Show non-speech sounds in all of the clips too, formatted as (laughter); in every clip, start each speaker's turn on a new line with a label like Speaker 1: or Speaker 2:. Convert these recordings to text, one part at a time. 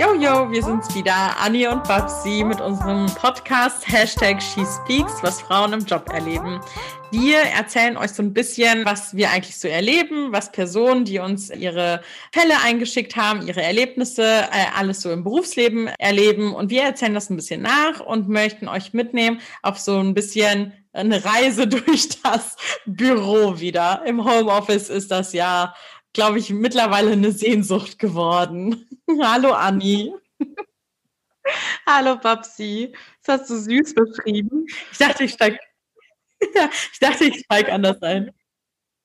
Speaker 1: Yo, wir sind's wieder, Anni und Babsi mit unserem Podcast Hashtag SheSpeaks, was Frauen im Job erleben. Wir erzählen euch so ein bisschen, was wir eigentlich so erleben, was Personen, die uns ihre Fälle eingeschickt haben, ihre Erlebnisse, äh, alles so im Berufsleben erleben. Und wir erzählen das ein bisschen nach und möchten euch mitnehmen auf so ein bisschen eine Reise (laughs) durch das Büro wieder. Im Homeoffice ist das ja glaube ich, mittlerweile eine Sehnsucht geworden. (laughs) Hallo Anni.
Speaker 2: Hallo Babsi. Das hast du süß beschrieben.
Speaker 1: Ich dachte, ich steige (laughs) ich dachte, ich steige anders ein.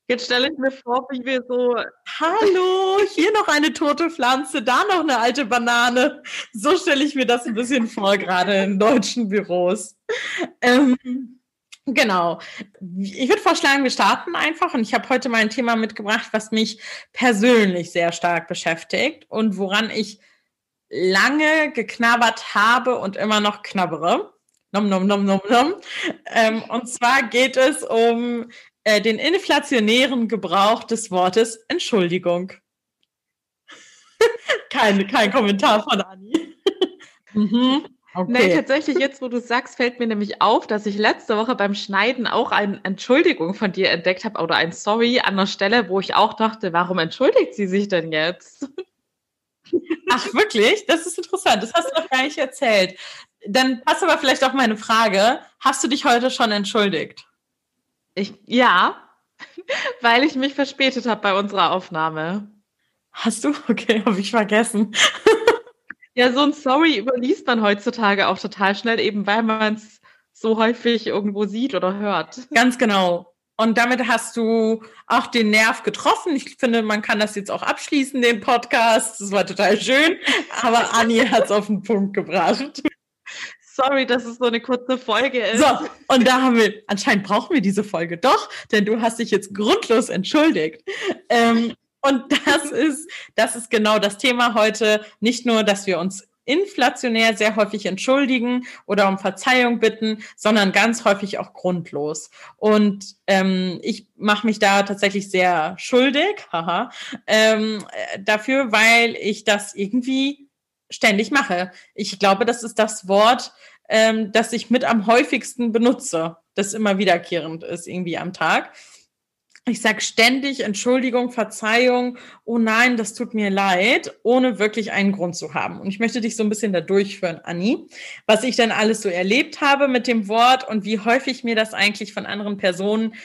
Speaker 2: Jetzt stelle ich mir vor, wie wir so.
Speaker 1: Hallo, hier noch eine tote Pflanze, da noch eine alte Banane. So stelle ich mir das ein bisschen vor, gerade in deutschen Büros. Ähm, Genau. Ich würde vorschlagen, wir starten einfach. Und ich habe heute mal ein Thema mitgebracht, was mich persönlich sehr stark beschäftigt und woran ich lange geknabbert habe und immer noch knabbere. Nom, nom, nom, nom, nom. Ähm, und zwar geht es um äh, den inflationären Gebrauch des Wortes Entschuldigung. (laughs) kein, kein Kommentar von Anni. (laughs)
Speaker 2: mhm. Okay. Nein, tatsächlich, jetzt wo du sagst, fällt mir nämlich auf, dass ich letzte Woche beim Schneiden auch eine Entschuldigung von dir entdeckt habe oder ein Sorry an der Stelle, wo ich auch dachte, warum entschuldigt sie sich denn jetzt?
Speaker 1: Ach, wirklich? Das ist interessant. Das hast du noch gar nicht erzählt. Dann passt aber vielleicht auch meine Frage. Hast du dich heute schon entschuldigt?
Speaker 2: Ich, ja, (laughs) weil ich mich verspätet habe bei unserer Aufnahme.
Speaker 1: Hast du? Okay, habe ich vergessen.
Speaker 2: Ja, so ein Sorry überliest man heutzutage auch total schnell, eben weil man es so häufig irgendwo sieht oder hört.
Speaker 1: Ganz genau. Und damit hast du auch den Nerv getroffen. Ich finde, man kann das jetzt auch abschließen, den Podcast. Das war total schön. Aber Anni hat es auf den Punkt gebracht.
Speaker 2: Sorry, dass es so eine kurze Folge ist.
Speaker 1: So, und da haben wir, anscheinend brauchen wir diese Folge doch, denn du hast dich jetzt grundlos entschuldigt. Ähm, und das (laughs) ist, das ist genau das Thema heute. Nicht nur, dass wir uns inflationär sehr häufig entschuldigen oder um Verzeihung bitten, sondern ganz häufig auch grundlos. Und ähm, ich mache mich da tatsächlich sehr schuldig, haha, ähm, dafür, weil ich das irgendwie ständig mache. Ich glaube, das ist das Wort, ähm, das ich mit am häufigsten benutze, das immer wiederkehrend ist irgendwie am Tag ich sage ständig Entschuldigung, Verzeihung, oh nein, das tut mir leid, ohne wirklich einen Grund zu haben. Und ich möchte dich so ein bisschen da durchführen, Anni, was ich dann alles so erlebt habe mit dem Wort und wie häufig mir das eigentlich von anderen Personen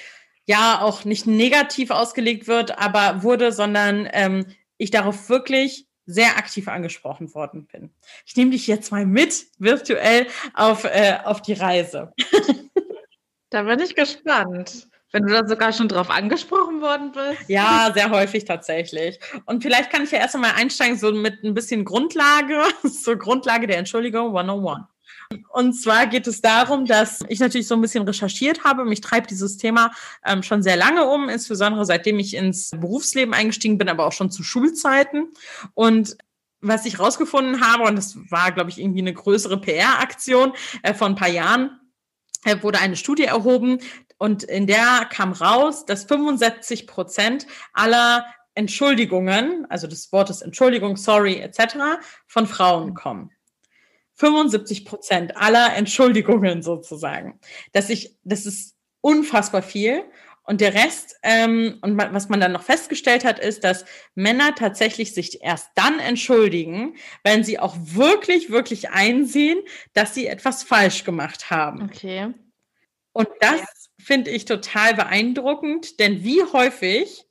Speaker 1: ja auch nicht negativ ausgelegt wird, aber wurde, sondern ähm, ich darauf wirklich sehr aktiv angesprochen worden bin. Ich nehme dich jetzt mal mit virtuell auf, äh, auf die Reise. (laughs)
Speaker 2: da bin ich gespannt. Wenn du da sogar schon drauf angesprochen worden bist?
Speaker 1: Ja, sehr häufig tatsächlich. Und vielleicht kann ich ja erst einmal einsteigen, so mit ein bisschen Grundlage, (laughs) so Grundlage der Entschuldigung 101. Und zwar geht es darum, dass ich natürlich so ein bisschen recherchiert habe. Mich treibt dieses Thema ähm, schon sehr lange um, insbesondere seitdem ich ins Berufsleben eingestiegen bin, aber auch schon zu Schulzeiten. Und was ich rausgefunden habe, und das war, glaube ich, irgendwie eine größere PR-Aktion äh, vor ein paar Jahren, äh, wurde eine Studie erhoben, und in der kam raus, dass 65 Prozent aller Entschuldigungen, also des Wortes Entschuldigung, sorry etc., von Frauen kommen. 75 Prozent aller Entschuldigungen sozusagen. Dass ich, das ist unfassbar viel. Und der Rest, ähm, und was man dann noch festgestellt hat, ist, dass Männer tatsächlich sich erst dann entschuldigen, wenn sie auch wirklich, wirklich einsehen, dass sie etwas falsch gemacht haben.
Speaker 2: Okay.
Speaker 1: Und das finde ich total beeindruckend, denn wie häufig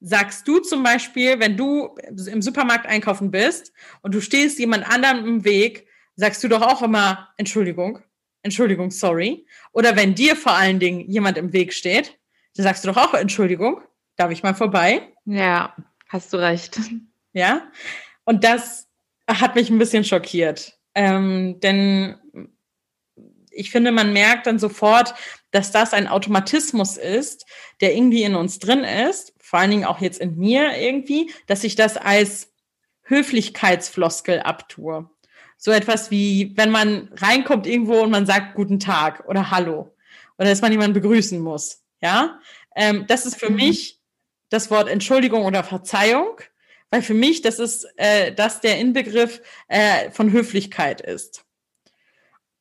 Speaker 1: sagst du zum Beispiel, wenn du im Supermarkt einkaufen bist und du stehst jemand anderem im Weg, sagst du doch auch immer Entschuldigung, Entschuldigung, sorry. Oder wenn dir vor allen Dingen jemand im Weg steht, dann sagst du doch auch Entschuldigung, darf ich mal vorbei?
Speaker 2: Ja, hast du recht.
Speaker 1: Ja, und das hat mich ein bisschen schockiert. Ähm, denn ich finde, man merkt dann sofort, dass das ein Automatismus ist, der irgendwie in uns drin ist, vor allen Dingen auch jetzt in mir irgendwie, dass ich das als Höflichkeitsfloskel abtue. So etwas wie, wenn man reinkommt irgendwo und man sagt Guten Tag oder Hallo oder dass man jemanden begrüßen muss. Ja, ähm, das ist für mhm. mich das Wort Entschuldigung oder Verzeihung, weil für mich das ist, äh, das der Inbegriff äh, von Höflichkeit ist.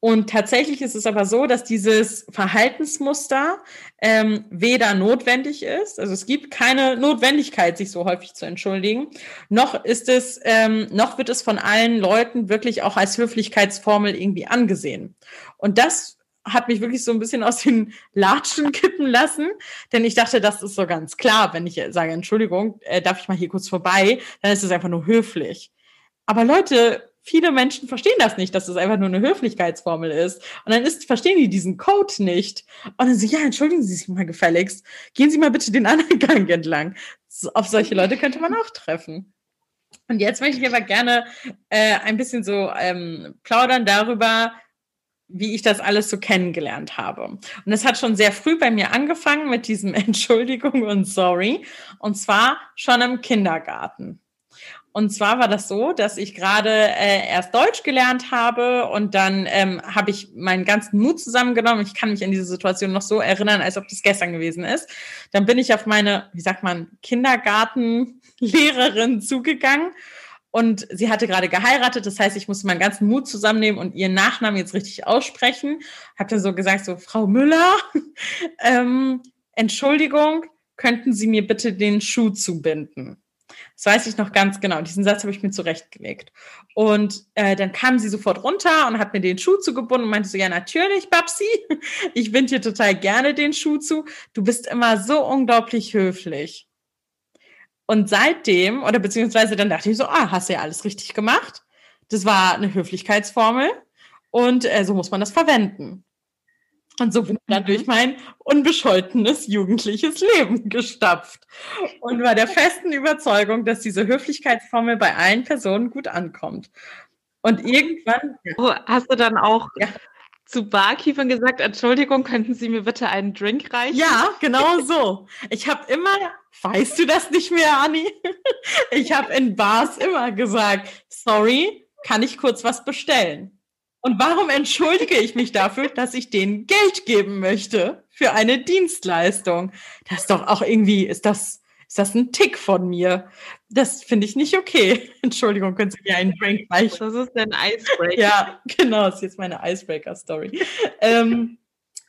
Speaker 1: Und tatsächlich ist es aber so, dass dieses Verhaltensmuster ähm, weder notwendig ist, also es gibt keine Notwendigkeit, sich so häufig zu entschuldigen, noch ist es, ähm, noch wird es von allen Leuten wirklich auch als Höflichkeitsformel irgendwie angesehen. Und das hat mich wirklich so ein bisschen aus den Latschen kippen lassen, denn ich dachte, das ist so ganz klar, wenn ich sage, Entschuldigung, äh, darf ich mal hier kurz vorbei, dann ist es einfach nur höflich. Aber Leute, viele Menschen verstehen das nicht, dass es das einfach nur eine Höflichkeitsformel ist. Und dann ist, verstehen die diesen Code nicht. Und dann so, ja, entschuldigen Sie sich mal gefälligst. Gehen Sie mal bitte den anderen (laughs) Gang entlang. Auf solche Leute könnte man auch treffen. Und jetzt möchte ich aber gerne äh, ein bisschen so ähm, plaudern darüber, wie ich das alles so kennengelernt habe. Und es hat schon sehr früh bei mir angefangen mit diesem (laughs) Entschuldigung und Sorry. Und zwar schon im Kindergarten. Und zwar war das so, dass ich gerade äh, erst Deutsch gelernt habe und dann ähm, habe ich meinen ganzen Mut zusammengenommen. Ich kann mich an diese Situation noch so erinnern, als ob das gestern gewesen ist. Dann bin ich auf meine, wie sagt man, Kindergartenlehrerin (laughs) zugegangen und sie hatte gerade geheiratet. Das heißt, ich musste meinen ganzen Mut zusammennehmen und ihren Nachnamen jetzt richtig aussprechen. Habe dann so gesagt, so Frau Müller, (laughs) ähm, Entschuldigung, könnten Sie mir bitte den Schuh zubinden? Das weiß ich noch ganz genau. Diesen Satz habe ich mir zurechtgelegt. Und äh, dann kam sie sofort runter und hat mir den Schuh zugebunden und meinte so, ja, natürlich, Babsi, (laughs) ich binde dir total gerne den Schuh zu. Du bist immer so unglaublich höflich. Und seitdem, oder beziehungsweise dann dachte ich so, ah, hast du ja alles richtig gemacht. Das war eine Höflichkeitsformel und äh, so muss man das verwenden. Und so bin ich dann durch mhm. mein unbescholtenes jugendliches Leben gestapft und war der festen Überzeugung, dass diese Höflichkeitsformel bei allen Personen gut ankommt. Und irgendwann.
Speaker 2: Oh, hast du dann auch ja. zu Barkeepern gesagt, Entschuldigung, könnten Sie mir bitte einen Drink reichen?
Speaker 1: Ja, genau so. Ich habe immer, weißt du das nicht mehr, Anni? (laughs) Ich habe in Bars immer gesagt, sorry, kann ich kurz was bestellen? Und warum entschuldige ich mich dafür, dass ich denen Geld geben möchte für eine Dienstleistung? Das ist doch auch irgendwie, ist das, ist das ein Tick von mir? Das finde ich nicht okay. (laughs) Entschuldigung, können Sie mir einen Drink reichen?
Speaker 2: Das ist ein Icebreaker.
Speaker 1: Ja, genau, das ist jetzt meine Icebreaker-Story. ähm,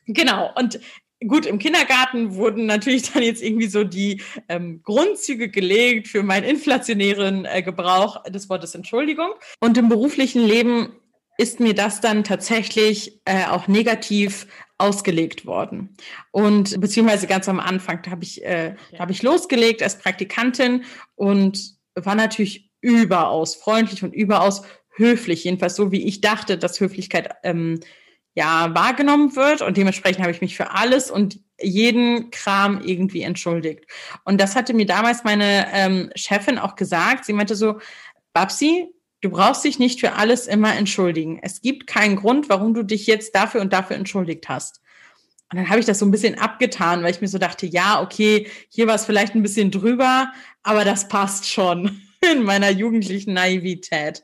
Speaker 1: genau, und gut, im Kindergarten wurden natürlich dann jetzt irgendwie so die ähm, Grundzüge gelegt für meinen inflationären äh, Gebrauch des Wortes Entschuldigung. Und im beruflichen Leben ist mir das dann tatsächlich äh, auch negativ ausgelegt worden. Und beziehungsweise ganz am Anfang, da habe ich, äh, da habe ich losgelegt als Praktikantin und war natürlich überaus freundlich und überaus höflich, jedenfalls so wie ich dachte, dass Höflichkeit ähm, ja wahrgenommen wird. Und dementsprechend habe ich mich für alles und jeden Kram irgendwie entschuldigt. Und das hatte mir damals meine ähm, Chefin auch gesagt. Sie meinte so, Babsi, Du brauchst dich nicht für alles immer entschuldigen. Es gibt keinen Grund, warum du dich jetzt dafür und dafür entschuldigt hast. Und dann habe ich das so ein bisschen abgetan, weil ich mir so dachte, ja, okay, hier war es vielleicht ein bisschen drüber, aber das passt schon (laughs) in meiner jugendlichen Naivität.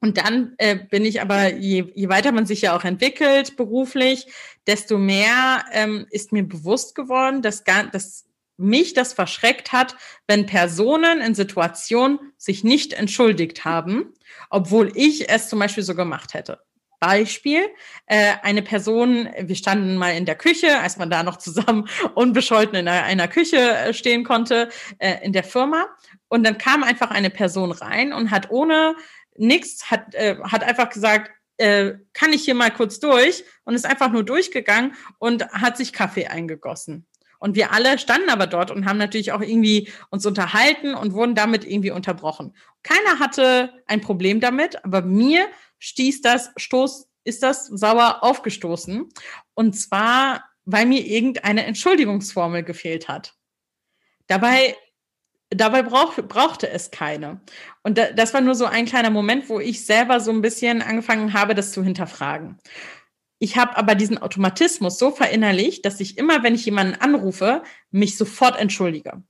Speaker 1: Und dann äh, bin ich aber, je, je weiter man sich ja auch entwickelt beruflich, desto mehr ähm, ist mir bewusst geworden, dass, gar, dass mich das verschreckt hat, wenn Personen in Situationen sich nicht entschuldigt haben, obwohl ich es zum Beispiel so gemacht hätte. Beispiel, äh, eine Person, wir standen mal in der Küche, als man da noch zusammen (laughs) unbescholten in einer, Küche äh, stehen konnte, äh, in der Firma. Und dann kam einfach eine Person rein und hat ohne nichts, hat, äh, hat einfach gesagt, äh, kann ich hier mal kurz durch und ist einfach nur durchgegangen und hat sich Kaffee eingegossen. Und wir alle standen aber dort und haben natürlich auch irgendwie uns unterhalten und wurden damit irgendwie unterbrochen. Keiner hatte ein Problem damit, aber mir stieß das, stoß, ist das sauer aufgestoßen. Und zwar, weil mir irgendeine Entschuldigungsformel gefehlt hat. Dabei, dabei brauch, brauchte es keine. Und das war nur so ein kleiner Moment, wo ich selber so ein bisschen angefangen habe, das zu hinterfragen. Ich habe aber diesen Automatismus so verinnerlicht, dass ich immer, wenn ich jemanden anrufe, mich sofort entschuldige.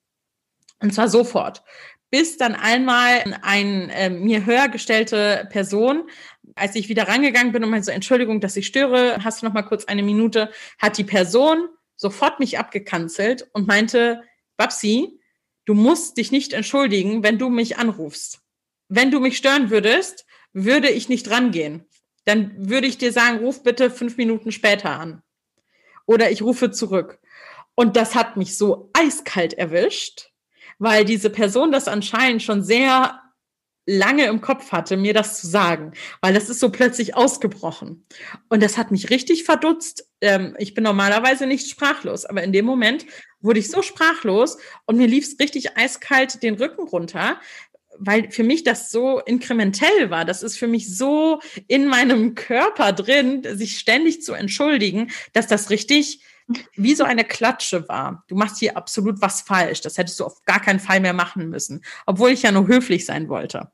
Speaker 1: Und zwar sofort. Bis dann einmal ein äh, mir höher gestellte Person, als ich wieder rangegangen bin und meinte so, Entschuldigung, dass ich störe, hast du noch mal kurz eine Minute, hat die Person sofort mich abgekanzelt und meinte, Babsi, du musst dich nicht entschuldigen, wenn du mich anrufst. Wenn du mich stören würdest, würde ich nicht rangehen. Dann würde ich dir sagen, ruf bitte fünf Minuten später an. Oder ich rufe zurück. Und das hat mich so eiskalt erwischt, weil diese Person das anscheinend schon sehr lange im Kopf hatte, mir das zu sagen, weil das ist so plötzlich ausgebrochen. Und das hat mich richtig verdutzt. Ähm, ich bin normalerweise nicht sprachlos, aber in dem Moment wurde ich so sprachlos und mir lief es richtig eiskalt den Rücken runter, weil für mich das so inkrementell war. Das ist für mich so in meinem Körper drin, sich ständig zu entschuldigen, dass das richtig wie so eine Klatsche war. Du machst hier absolut was falsch. Das hättest du auf gar keinen Fall mehr machen müssen, obwohl ich ja nur höflich sein wollte.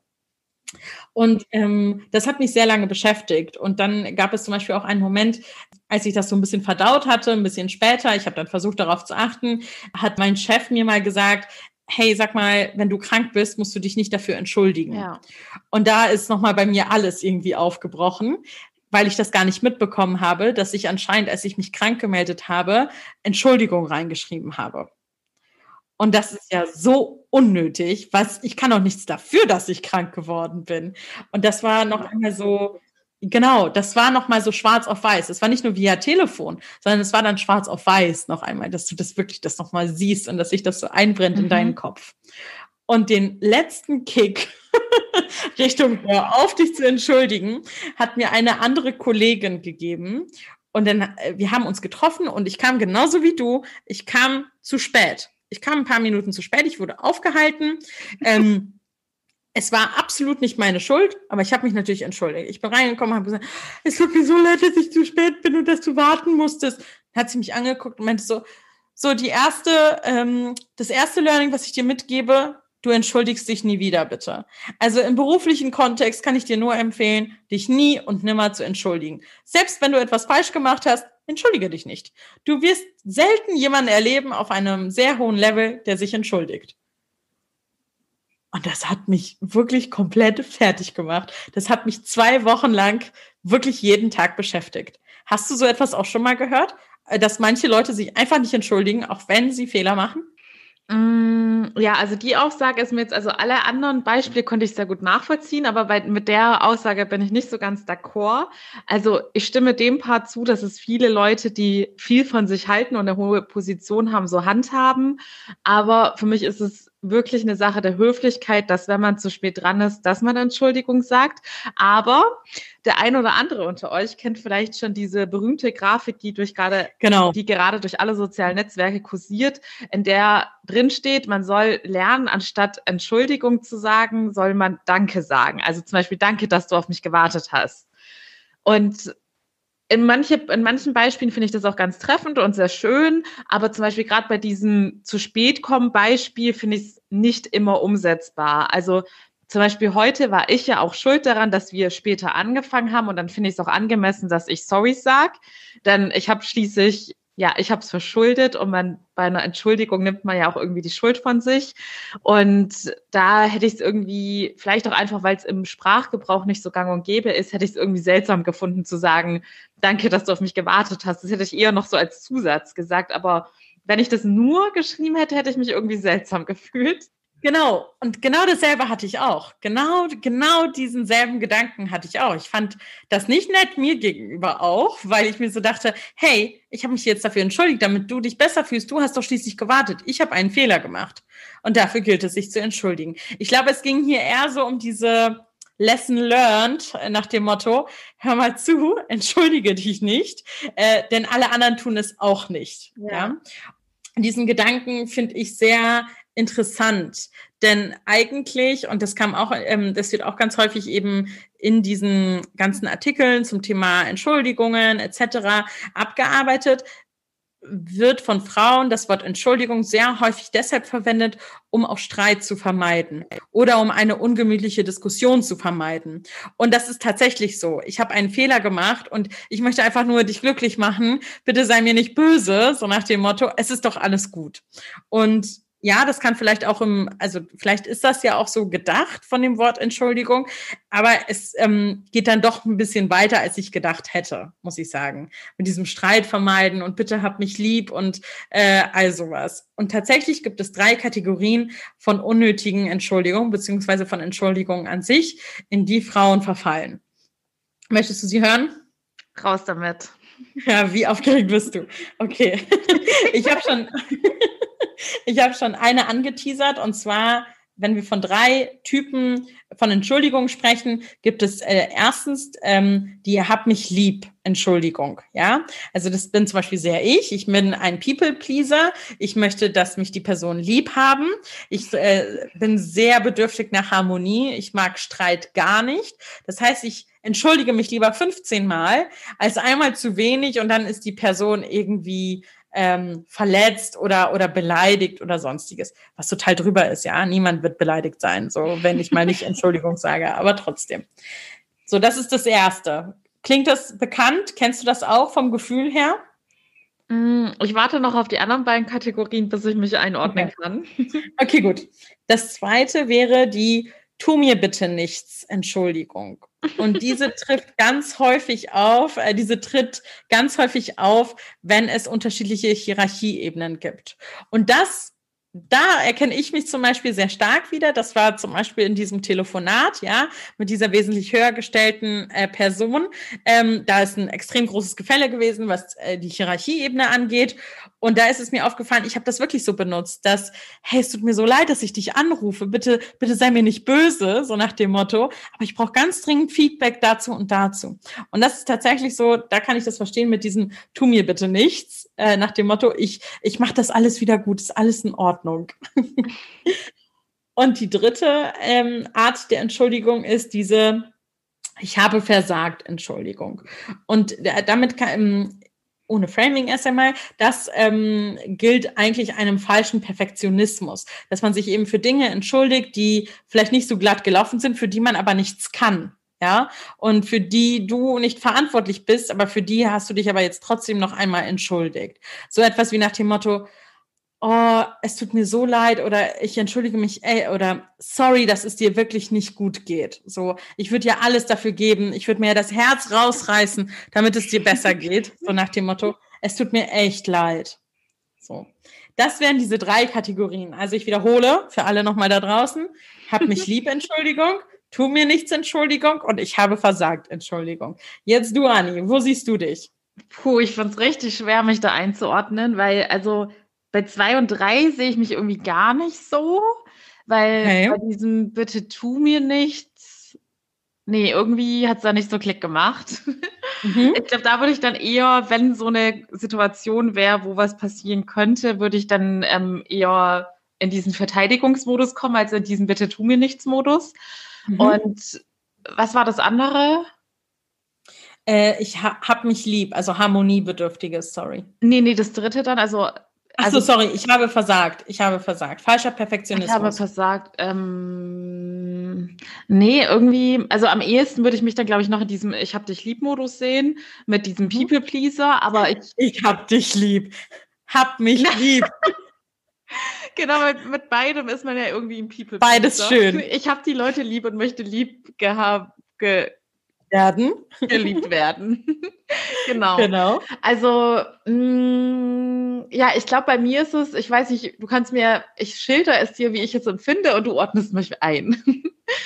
Speaker 1: Und ähm, das hat mich sehr lange beschäftigt. Und dann gab es zum Beispiel auch einen Moment, als ich das so ein bisschen verdaut hatte, ein bisschen später, ich habe dann versucht darauf zu achten, hat mein Chef mir mal gesagt, hey, sag mal, wenn du krank bist, musst du dich nicht dafür entschuldigen. Ja. Und da ist nochmal bei mir alles irgendwie aufgebrochen, weil ich das gar nicht mitbekommen habe, dass ich anscheinend, als ich mich krank gemeldet habe, Entschuldigung reingeschrieben habe. Und das ist ja so unnötig, was ich kann auch nichts dafür, dass ich krank geworden bin. Und das war noch einmal so, genau, das war noch mal so schwarz auf weiß. Es war nicht nur via Telefon, sondern es war dann schwarz auf weiß noch einmal, dass du das wirklich das noch mal siehst und dass sich das so einbrennt mhm. in deinen Kopf. Und den letzten Kick (laughs) Richtung Hör auf dich zu entschuldigen, hat mir eine andere Kollegin gegeben. Und dann, äh, wir haben uns getroffen und ich kam genauso wie du. Ich kam zu spät. Ich kam ein paar Minuten zu spät, ich wurde aufgehalten. (laughs) Ähm, es war absolut nicht meine Schuld, aber ich habe mich natürlich entschuldigt. Ich bin reingekommen, habe gesagt, es tut mir so leid, dass ich zu spät bin und dass du warten musstest. Hat sie mich angeguckt und meinte so, so die erste, ähm, das erste Learning, was ich dir mitgebe, du entschuldigst dich nie wieder, bitte. Also im beruflichen Kontext kann ich dir nur empfehlen, dich nie und nimmer zu entschuldigen. Selbst wenn du etwas falsch gemacht hast, entschuldige dich nicht. Du wirst selten jemanden erleben auf einem sehr hohen Level, der sich entschuldigt. Und das hat mich wirklich komplett fertig gemacht. Das hat mich zwei Wochen lang wirklich jeden Tag beschäftigt. Hast du so etwas auch schon mal gehört? Äh, dass manche Leute sich einfach nicht entschuldigen, auch wenn sie Fehler machen?
Speaker 2: Mm, ja, also die Aussage ist mir jetzt, also alle anderen Beispiele konnte ich sehr gut nachvollziehen, aber bei, mit der Aussage bin ich nicht so ganz d'accord. Also ich stimme dem Part zu, dass es viele Leute, die viel von sich halten und eine hohe Position haben, so handhaben. Aber für mich ist es wirklich eine Sache der Höflichkeit, dass wenn man zu spät dran ist, dass man Entschuldigung sagt. Aber der ein oder andere unter euch kennt vielleicht schon diese berühmte Grafik, die durch gerade, genau. die gerade durch alle sozialen Netzwerke kursiert, in der drin steht, man soll lernen, anstatt Entschuldigung zu sagen, soll man Danke sagen. Also zum Beispiel Danke, dass du auf mich gewartet hast. Und in, manche, in manchen Beispielen finde ich das auch ganz treffend und sehr schön, aber zum Beispiel gerade bei diesem zu spät kommen Beispiel finde ich es nicht immer umsetzbar. Also zum Beispiel heute war ich ja auch schuld daran, dass wir später angefangen haben und dann finde ich es auch angemessen, dass ich sorry sag, denn ich habe schließlich ja, ich habe es verschuldet und man bei einer Entschuldigung nimmt man ja auch irgendwie die Schuld von sich. Und da hätte ich es irgendwie, vielleicht auch einfach, weil es im Sprachgebrauch nicht so gang und gäbe ist, hätte ich es irgendwie seltsam gefunden zu sagen, danke, dass du auf mich gewartet hast. Das hätte ich eher noch so als Zusatz gesagt. Aber wenn ich das nur geschrieben hätte, hätte ich mich irgendwie seltsam (laughs) gefühlt.
Speaker 1: Genau, und genau dasselbe hatte ich auch. Genau, genau diesen selben Gedanken hatte ich auch. Ich fand das nicht nett mir gegenüber auch, weil ich mir so dachte, hey, ich habe mich jetzt dafür entschuldigt, damit du dich besser fühlst. Du hast doch schließlich gewartet. Ich habe einen Fehler gemacht. Und dafür gilt es, sich zu entschuldigen. Ich glaube, es ging hier eher so um diese Lesson learned nach dem Motto, hör mal zu, (laughs) entschuldige dich nicht, äh, denn alle anderen tun es auch nicht. Ja. ja? Diesen Gedanken finde ich sehr interessant. Denn eigentlich, und das kam auch, ähm, das wird auch ganz häufig eben in diesen ganzen Artikeln zum Thema Entschuldigungen etc. abgearbeitet, wird von Frauen das Wort Entschuldigung sehr häufig deshalb verwendet, um auch Streit zu vermeiden oder um eine ungemütliche Diskussion zu vermeiden. Und das ist tatsächlich so. Ich habe einen Fehler gemacht und ich möchte einfach nur dich glücklich machen. Bitte sei mir nicht böse, so nach dem Motto, es ist doch alles gut. Und ja, das kann vielleicht auch im, also vielleicht ist das ja auch so gedacht von dem Wort Entschuldigung, aber es ähm, geht dann doch ein bisschen weiter, als ich gedacht hätte, muss ich sagen. Mit diesem Streit vermeiden und bitte hab mich lieb und äh, all sowas. Und tatsächlich gibt es drei Kategorien von unnötigen Entschuldigungen, beziehungsweise von Entschuldigungen an sich, in die Frauen verfallen. Möchtest du sie hören?
Speaker 2: Raus damit.
Speaker 1: Ja, wie aufgeregt bist du? Okay. (laughs) Ich habe schon. (laughs) Ich habe schon eine angeteasert und zwar, wenn wir von drei Typen von Entschuldigung sprechen, gibt es äh, erstens ähm, die Hab mich lieb Entschuldigung. Ja, also das bin zum Beispiel sehr ich. Ich bin ein People Pleaser. Ich möchte, dass mich die Person lieb haben. Ich äh, bin sehr bedürftig nach Harmonie. Ich mag Streit gar nicht. Das heißt, ich entschuldige mich lieber 15 Mal als einmal zu wenig und dann ist die Person irgendwie ähm, verletzt oder, oder beleidigt oder sonstiges, was total drüber ist, ja. Niemand wird beleidigt sein, so wenn ich mal nicht (laughs) Entschuldigung sage, aber trotzdem. So, das ist das Erste. Klingt das bekannt? Kennst du das auch vom Gefühl her?
Speaker 2: Mm, ich warte noch auf die anderen beiden Kategorien, bis ich mich einordnen okay. kann.
Speaker 1: Okay, gut. Das zweite wäre die Tu mir bitte nichts, Entschuldigung. Und diese (laughs) trifft ganz häufig auf, äh, diese tritt ganz häufig auf, wenn es unterschiedliche Hierarchieebenen gibt. Und das da erkenne ich mich zum Beispiel sehr stark wieder. Das war zum Beispiel in diesem Telefonat, ja, mit dieser wesentlich höher gestellten äh, Person. Ähm, da ist ein extrem großes Gefälle gewesen, was äh, die Hierarchieebene angeht. Und da ist es mir aufgefallen, ich habe das wirklich so benutzt, dass, hey, es tut mir so leid, dass ich dich anrufe. Bitte, bitte sei mir nicht böse, so nach dem Motto. Aber ich brauche ganz dringend Feedback dazu und dazu. Und das ist tatsächlich so, da kann ich das verstehen mit diesem, tu mir bitte nichts, äh, nach dem Motto, ich, ich mache das alles wieder gut, ist alles in Ordnung. Und die dritte ähm, Art der Entschuldigung ist diese, ich habe versagt, Entschuldigung. Und damit kann, ähm, ohne Framing erst einmal, das ähm, gilt eigentlich einem falschen Perfektionismus, dass man sich eben für Dinge entschuldigt, die vielleicht nicht so glatt gelaufen sind, für die man aber nichts kann. Ja, und für die du nicht verantwortlich bist, aber für die hast du dich aber jetzt trotzdem noch einmal entschuldigt. So etwas wie nach dem Motto, oh, es tut mir so leid oder ich entschuldige mich, ey, oder sorry, dass es dir wirklich nicht gut geht. So, ich würde ja alles dafür geben, ich würde mir ja das Herz rausreißen, damit es dir besser (laughs) geht. So nach dem Motto, es tut mir echt leid. So. Das wären diese drei Kategorien. Also ich wiederhole für alle nochmal da draußen. Hab mich (laughs) lieb, Entschuldigung. Tu mir nichts, Entschuldigung. Und ich habe versagt, Entschuldigung. Jetzt du, Anni, wo siehst du dich?
Speaker 2: Puh, ich fand es richtig schwer, mich da einzuordnen, weil also bei zwei und drei sehe ich mich irgendwie gar nicht so, weil okay. bei diesem Bitte tu mir nichts, nee, irgendwie hat es da nicht so Klick gemacht. Mhm. Ich glaube, da würde ich dann eher, wenn so eine Situation wäre, wo was passieren könnte, würde ich dann ähm, eher in diesen Verteidigungsmodus kommen, als in diesen Bitte tu mir nichts Modus. Mhm. Und was war das andere?
Speaker 1: Äh, ich ha hab mich lieb, also harmoniebedürftiges, sorry.
Speaker 2: Nee, nee, das dritte dann, also
Speaker 1: Also, sorry, ich habe versagt. Ich habe versagt. Falscher Perfektionismus.
Speaker 2: Ich habe versagt. Ähm, nee, irgendwie, also am ehesten würde ich mich dann, glaube ich, noch in diesem Ich hab dich lieb Modus sehen, mit diesem mhm. People Pleaser, aber ich. (laughs)
Speaker 1: Ich hab dich lieb. Hab mich (laughs) lieb.
Speaker 2: genau, mit, mit, beidem ist man ja irgendwie ein People
Speaker 1: Pleaser. Beides schön.
Speaker 2: Ich habe die Leute lieb und möchte lieb gehabt, ge
Speaker 1: werden.
Speaker 2: Geliebt werden. (laughs) genau.
Speaker 1: Genau.
Speaker 2: Also, mh, mm, ja, ich glaube, bei mir ist es, ich weiß nicht, du kannst mir, ich schilder es dir, wie ich es empfinde und du ordnest mich ein.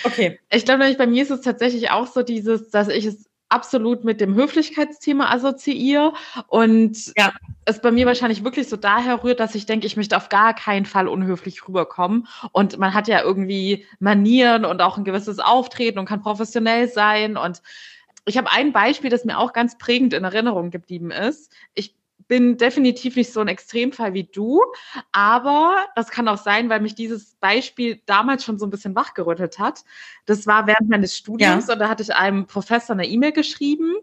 Speaker 1: Okay.
Speaker 2: Ich glaube nämlich, bei mir ist es tatsächlich auch so dieses, dass ich es absolut mit dem Höflichkeitsthema assoziiere und ja. es bei mir wahrscheinlich wirklich so daher rührt, dass ich denke, ich möchte auf gar keinen Fall unhöflich rüberkommen und man hat ja irgendwie Manieren und auch ein gewisses Auftreten und kann professionell sein und ich habe ein Beispiel, das mir auch ganz prägend in Erinnerung geblieben ist. Ich bin definitiv nicht so ein Extremfall wie du, aber das kann auch sein, weil mich dieses Beispiel damals schon so ein bisschen wachgerüttelt hat. Das war während meines Studiums ja. und da hatte ich einem Professor eine E-Mail geschrieben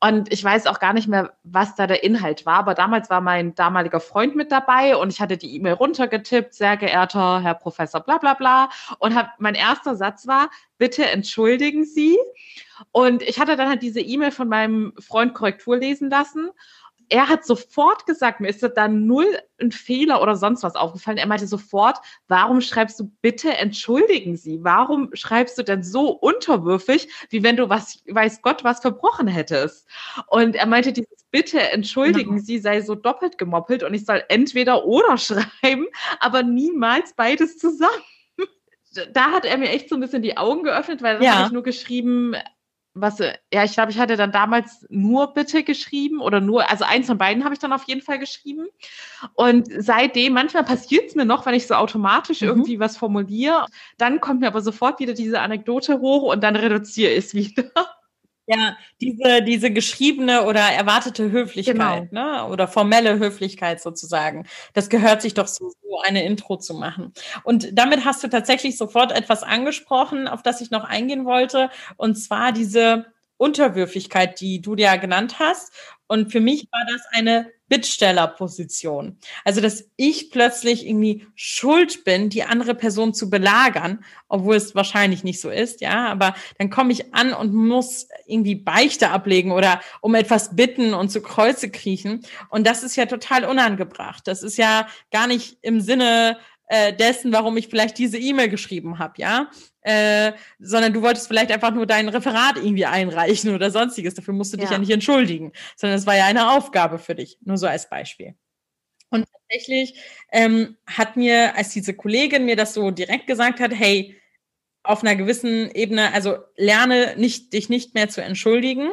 Speaker 2: und ich weiß auch gar nicht mehr, was da der Inhalt war, aber damals war mein damaliger Freund mit dabei und ich hatte die E-Mail runtergetippt, sehr geehrter Herr Professor, bla bla bla und hab, mein erster Satz war, bitte entschuldigen Sie. Und ich hatte dann halt diese E-Mail von meinem Freund Korrektur lesen lassen er hat sofort gesagt, mir ist da null ein Fehler oder sonst was aufgefallen. Er meinte sofort, warum schreibst du bitte entschuldigen Sie? Warum schreibst du denn so unterwürfig, wie wenn du was, weiß Gott, was verbrochen hättest? Und er meinte, dieses bitte entschuldigen genau. Sie sei so doppelt gemoppelt und ich soll entweder oder (laughs) schreiben, aber niemals beides zusammen da hat er mir echt so ein bisschen die Augen geöffnet, weil dann ja. habe ich nur geschrieben, was, ja, ich glaube, ich hatte dann damals nur bitte geschrieben oder nur, also eins von beiden habe ich dann auf jeden Fall geschrieben. Und seitdem, manchmal passiert es mir noch, wenn ich so automatisch mhm. irgendwie was formuliere, dann kommt mir aber sofort wieder diese Anekdote hoch und dann reduziere ich es wieder.
Speaker 1: Ja, diese, diese geschriebene oder erwartete Höflichkeit, genau. ne? Oder formelle Höflichkeit sozusagen. Das gehört sich doch so, so eine Intro zu machen. Und damit hast du tatsächlich sofort etwas angesprochen, auf das ich noch eingehen wollte. Und zwar diese Unterwürfigkeit, die du ja genannt hast. Und für mich war das eine Bittstellerposition. Also, dass ich plötzlich irgendwie schuld bin, die andere Person zu belagern, obwohl es wahrscheinlich nicht so ist, ja. Aber dann komme ich an und muss irgendwie Beichte ablegen oder um etwas bitten und zu Kreuze kriechen. Und das ist ja total unangebracht. Das ist ja gar nicht im Sinne äh, dessen, warum ich vielleicht diese E-Mail geschrieben habe, ja, äh, sondern du wolltest vielleicht einfach nur dein Referat irgendwie einreichen oder sonstiges. Dafür musst du dich ja, ja nicht entschuldigen, sondern es war ja eine Aufgabe für dich, nur so als Beispiel. Und tatsächlich ähm, hat mir, als diese Kollegin mir das so direkt gesagt hat, hey, auf einer gewissen Ebene, also lerne nicht, dich nicht mehr zu entschuldigen,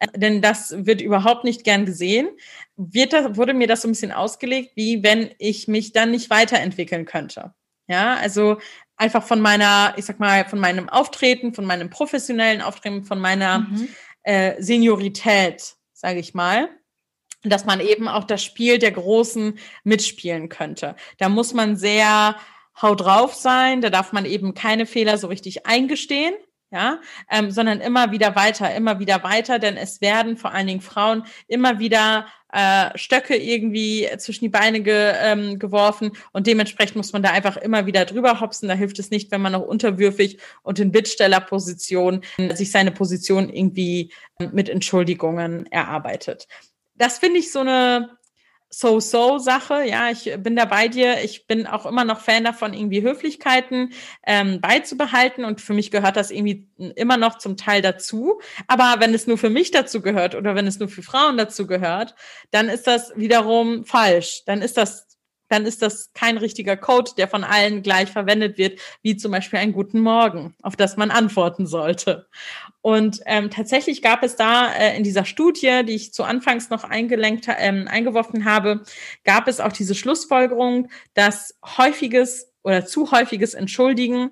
Speaker 1: äh, denn das wird überhaupt nicht gern gesehen. Wird das, wurde mir das so ein bisschen ausgelegt, wie wenn ich mich dann nicht weiterentwickeln könnte. Ja, also einfach von meiner, ich sag mal, von meinem Auftreten, von meinem professionellen Auftreten, von meiner mhm. äh, Seniorität, sage ich mal dass man eben auch das Spiel der Großen mitspielen könnte. Da muss man sehr hau drauf sein, da darf man eben keine Fehler so richtig eingestehen, ja, ähm, sondern immer wieder weiter, immer wieder weiter, denn es werden vor allen Dingen Frauen immer wieder äh, Stöcke irgendwie zwischen die Beine ge, ähm, geworfen und dementsprechend muss man da einfach immer wieder drüber hopsen. Da hilft es nicht, wenn man noch unterwürfig und in Bittstellerposition sich seine Position irgendwie mit Entschuldigungen erarbeitet. Das finde ich so eine So-So-Sache. Ja, ich bin da bei dir. Ich bin auch immer noch Fan davon, irgendwie Höflichkeiten ähm, beizubehalten. Und für mich gehört das irgendwie immer noch zum Teil dazu. Aber wenn es nur für mich dazu gehört oder wenn es nur für Frauen dazu gehört, dann ist das wiederum falsch. Dann ist das dann ist das kein richtiger Code, der von allen gleich verwendet wird, wie zum Beispiel ein Guten Morgen, auf das man antworten sollte. Und ähm, tatsächlich gab es da äh, in dieser Studie, die ich zu Anfangs noch eingelenkt, ähm, eingeworfen habe, gab es auch diese Schlussfolgerung, dass häufiges oder zu häufiges Entschuldigen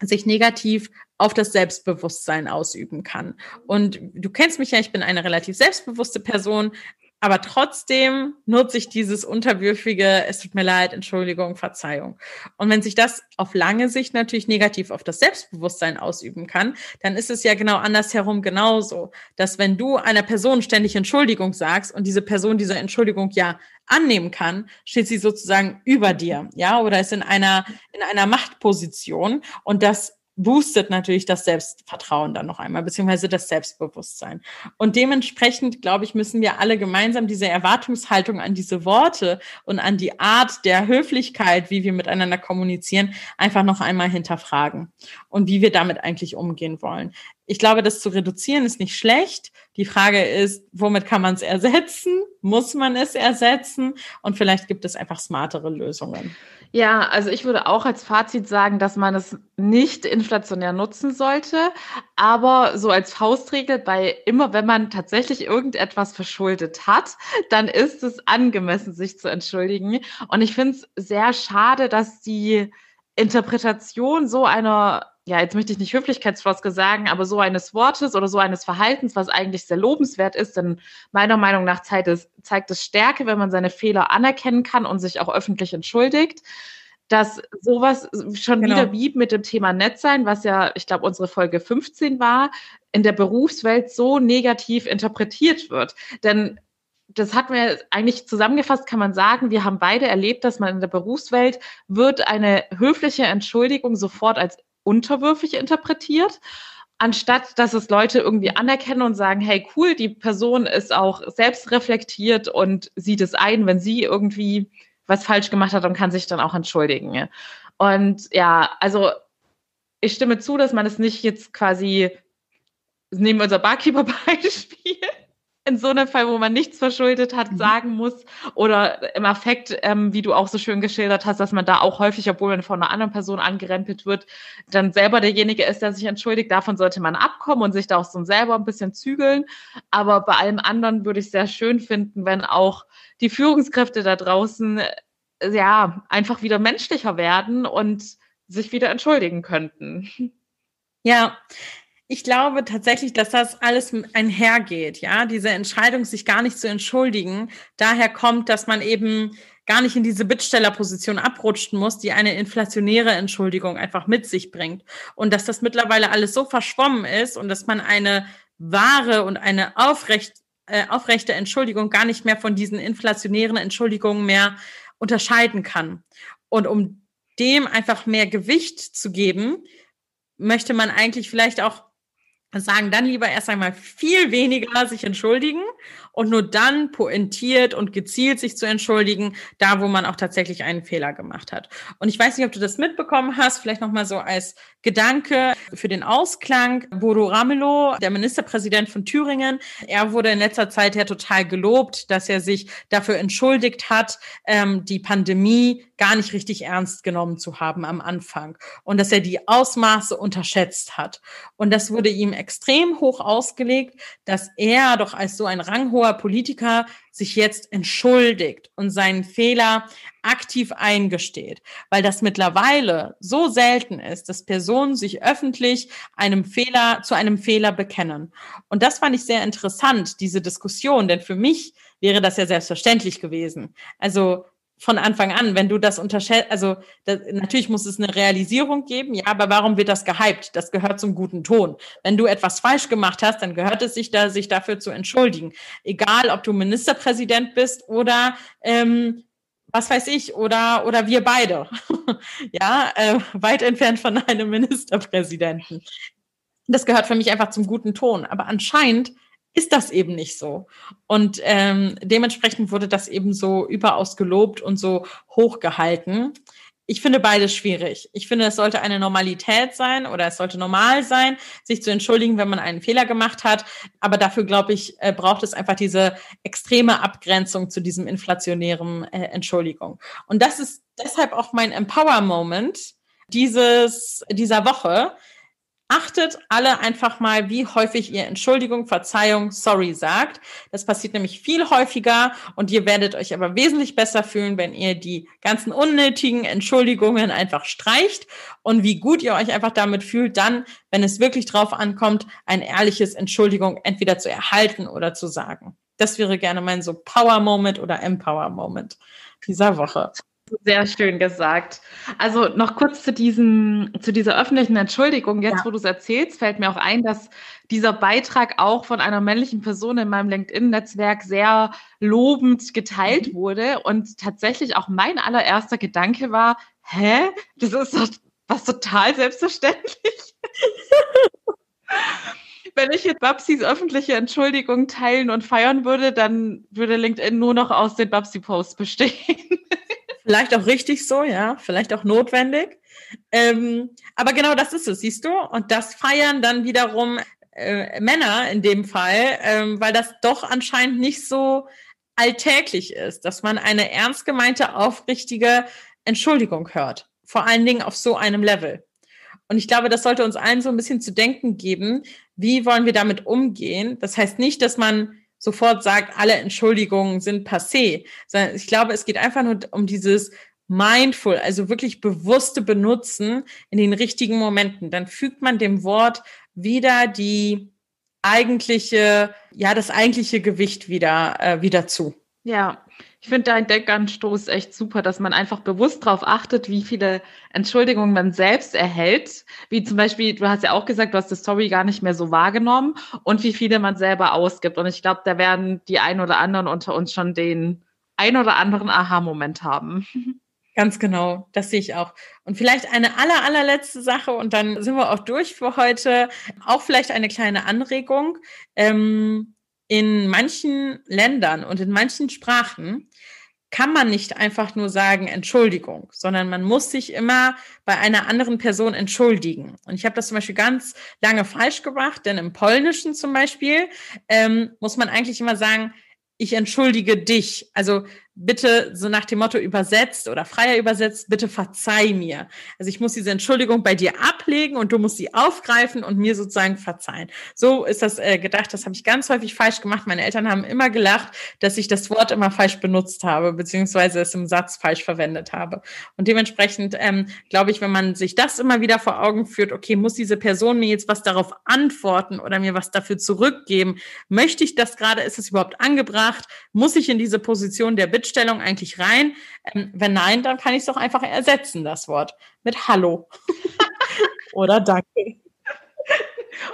Speaker 1: sich negativ auf das Selbstbewusstsein ausüben kann. Und du kennst mich ja, ich bin eine relativ selbstbewusste Person, aber trotzdem nutze ich dieses unterwürfige, es tut mir leid, Entschuldigung, Verzeihung. Und wenn sich das auf lange Sicht natürlich negativ auf das Selbstbewusstsein ausüben kann, dann ist es ja genau andersherum genauso, dass wenn du einer Person ständig Entschuldigung sagst und diese Person diese Entschuldigung ja annehmen kann, steht sie sozusagen über dir, ja, oder ist in einer, in einer Machtposition und das boostet natürlich das Selbstvertrauen dann noch einmal, beziehungsweise das Selbstbewusstsein. Und dementsprechend, glaube ich, müssen wir alle gemeinsam diese Erwartungshaltung an diese Worte und an die Art der Höflichkeit, wie wir miteinander kommunizieren, einfach noch einmal hinterfragen und wie wir damit eigentlich umgehen wollen. Ich glaube, das zu reduzieren ist nicht schlecht. Die Frage ist, womit kann man es ersetzen? Muss man es ersetzen? Und vielleicht gibt es einfach smartere Lösungen.
Speaker 2: Ja, also ich würde auch als Fazit sagen, dass man es nicht inflationär nutzen sollte, aber so als Faustregel bei immer, wenn man tatsächlich irgendetwas verschuldet hat, dann ist es angemessen, sich zu entschuldigen. Und ich finde es sehr schade, dass die Interpretation so einer ja, jetzt möchte ich nicht Höflichkeitsfloske sagen, aber so eines Wortes oder so eines Verhaltens, was eigentlich sehr lobenswert ist, denn meiner Meinung nach zeigt es, zeigt es Stärke, wenn man seine Fehler anerkennen kann und sich auch öffentlich entschuldigt. Dass sowas schon genau. wieder wie mit dem Thema Nett sein, was ja, ich glaube, unsere Folge 15 war, in der Berufswelt so negativ interpretiert wird. Denn das hat mir eigentlich zusammengefasst, kann man sagen, wir haben beide erlebt, dass man in der Berufswelt wird eine höfliche Entschuldigung sofort als unterwürfig interpretiert. anstatt dass es Leute irgendwie anerkennen und sagen, hey, cool, die Person ist auch selbst reflektiert und sieht es ein, wenn sie irgendwie was falsch gemacht hat und kann sich dann auch entschuldigen. Und ja, also ich stimme zu, dass man es nicht jetzt quasi, nehmen wir unser Barkeeper-Beispiel, in so einem Fall, wo man nichts verschuldet hat, mhm. sagen muss. Oder im Affekt, ähm, wie du auch so schön geschildert hast, dass man da auch häufig, obwohl man von einer anderen Person angerempelt wird, dann selber derjenige ist, der sich entschuldigt. Davon sollte man abkommen und sich da auch so selber ein bisschen zügeln. Aber bei allem anderen würde ich sehr schön finden, wenn auch die Führungskräfte da draußen äh, ja einfach wieder menschlicher werden und sich wieder entschuldigen könnten.
Speaker 1: Ja, ich glaube tatsächlich, dass das alles einhergeht, ja, diese Entscheidung, sich gar nicht zu entschuldigen, daher kommt, dass man eben gar nicht in diese Bittstellerposition abrutschen muss, die eine inflationäre Entschuldigung einfach mit sich bringt. Und dass das mittlerweile alles so verschwommen ist und dass man eine wahre und eine aufrecht, äh, aufrechte Entschuldigung gar nicht mehr von diesen inflationären Entschuldigungen mehr unterscheiden kann. Und um dem einfach mehr Gewicht zu geben, möchte man eigentlich vielleicht auch sagen, dann lieber erst einmal viel weniger sich entschuldigen und nur dann pointiert und gezielt sich zu entschuldigen, da wo man auch tatsächlich einen Fehler gemacht hat. Und ich weiß nicht, ob du das mitbekommen hast, vielleicht nochmal so als Gedanke für den Ausklang. Bodo Ramelow, der Ministerpräsident von Thüringen, er wurde in letzter Zeit ja total gelobt, dass er sich dafür entschuldigt hat, ähm, die Pandemie gar nicht richtig ernst genommen zu haben am Anfang und dass er die Ausmaße unterschätzt hat. Und das wurde ihm extrem hoch ausgelegt, dass er doch als so ein ranghoher Politiker sich jetzt entschuldigt und seinen Fehler aktiv eingesteht, weil das mittlerweile so selten ist, dass Personen sich öffentlich einem Fehler zu einem Fehler bekennen. Und das fand ich sehr interessant, diese Diskussion, denn für mich wäre das ja selbstverständlich gewesen. Also von Anfang an, wenn du das unterschätzt, also das, natürlich muss es eine Realisierung geben, ja, aber warum wird das gehypt? Das gehört zum guten Ton. Wenn du etwas falsch gemacht hast, dann gehört es sich da, sich dafür zu entschuldigen. Egal, ob du Ministerpräsident bist oder ähm, was weiß ich, oder, oder wir beide. (laughs) ja, äh, weit entfernt von einem Ministerpräsidenten. Das gehört für mich einfach zum guten Ton. Aber anscheinend ist das eben nicht so. Und ähm, dementsprechend wurde das eben so überaus gelobt und so hochgehalten. Ich finde beides schwierig. Ich finde, es sollte eine Normalität sein oder es sollte normal sein, sich zu entschuldigen, wenn man einen Fehler gemacht hat. Aber dafür, glaube ich, äh, braucht es einfach diese extreme Abgrenzung zu diesem inflationären äh, Entschuldigung. Und das ist deshalb auch mein Empower-Moment dieses, dieser Woche, Achtet alle einfach mal, wie häufig ihr Entschuldigung, Verzeihung, sorry sagt. Das passiert nämlich viel häufiger und ihr werdet euch aber wesentlich besser fühlen, wenn ihr die ganzen unnötigen Entschuldigungen einfach streicht und wie gut ihr euch einfach damit fühlt, dann, wenn es wirklich drauf ankommt, ein ehrliches Entschuldigung entweder zu erhalten oder zu sagen. Das wäre gerne mein so Power Moment oder Empower Moment dieser Woche.
Speaker 2: Sehr schön gesagt. Also noch kurz zu diesem, zu dieser öffentlichen Entschuldigung. Jetzt, ja. wo du es erzählst, fällt mir auch ein, dass dieser Beitrag auch von einer männlichen Person in meinem LinkedIn-Netzwerk sehr lobend geteilt mhm. wurde. Und tatsächlich auch mein allererster Gedanke war, hä? Das ist doch was total selbstverständlich. (laughs) Wenn ich jetzt Babsis öffentliche Entschuldigung teilen und feiern würde, dann würde LinkedIn nur noch aus den Babsi-Posts bestehen.
Speaker 1: Vielleicht auch richtig so, ja, vielleicht auch notwendig. Ähm, aber genau das ist es, siehst du? Und das feiern dann wiederum äh, Männer in dem Fall, ähm, weil das doch anscheinend nicht so alltäglich ist, dass man eine ernst gemeinte, aufrichtige Entschuldigung hört. Vor allen Dingen auf so einem Level. Und ich glaube, das sollte uns allen so ein bisschen zu denken geben. Wie wollen wir damit umgehen? Das heißt nicht, dass man sofort sagt, alle Entschuldigungen sind passé, sondern ich glaube, es geht einfach nur um dieses mindful, also wirklich bewusste Benutzen in den richtigen Momenten. Dann fügt man dem Wort wieder die eigentliche, ja, das eigentliche Gewicht wieder, äh, wieder zu.
Speaker 2: Ja, ich finde dein Denkanstoß echt super, dass man einfach bewusst darauf achtet, wie viele Entschuldigungen man selbst erhält. Wie zum Beispiel, du hast ja auch gesagt, du hast die Story gar nicht mehr so wahrgenommen und wie viele man selber ausgibt. Und ich glaube, da werden die ein oder anderen unter uns schon den ein oder anderen Aha-Moment haben.
Speaker 1: Ganz genau, das sehe ich auch. Und vielleicht eine aller, allerletzte Sache und dann sind wir auch durch für heute. Auch vielleicht eine kleine Anregung. Ähm, in manchen Ländern und in manchen Sprachen kann man nicht einfach nur sagen Entschuldigung, sondern man muss sich immer bei einer anderen Person entschuldigen. Und ich habe das zum Beispiel ganz lange falsch gemacht, denn im Polnischen zum Beispiel ähm, muss man eigentlich immer sagen, ich entschuldige dich. Also bitte so nach dem Motto übersetzt oder freier übersetzt, bitte verzeih mir. Also ich muss diese Entschuldigung bei dir ablegen und du musst sie aufgreifen und mir sozusagen verzeihen. So ist das äh, gedacht. Das habe ich ganz häufig falsch gemacht. Meine Eltern haben immer gelacht, dass ich das Wort immer falsch benutzt habe, beziehungsweise es im Satz falsch verwendet habe. Und dementsprechend ähm, glaube ich, wenn man sich das immer wieder vor Augen führt, okay, muss diese Person mir jetzt was darauf antworten oder mir was dafür zurückgeben? Möchte ich das gerade? Ist es überhaupt angebracht? Muss ich in diese Position der Bitte Bittstellung eigentlich rein? Ähm, wenn nein, dann kann ich es doch einfach ersetzen, das Wort, mit Hallo. (laughs) Oder Danke.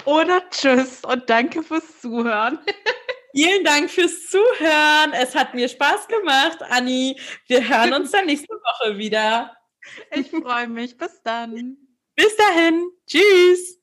Speaker 2: Oder Tschüss und danke fürs Zuhören. (laughs)
Speaker 1: Vielen Dank fürs Zuhören. Es hat mir Spaß gemacht, Anni. Wir hören uns dann nächste Woche wieder.
Speaker 2: Ich freue mich. Bis dann.
Speaker 1: Bis dahin. Tschüss.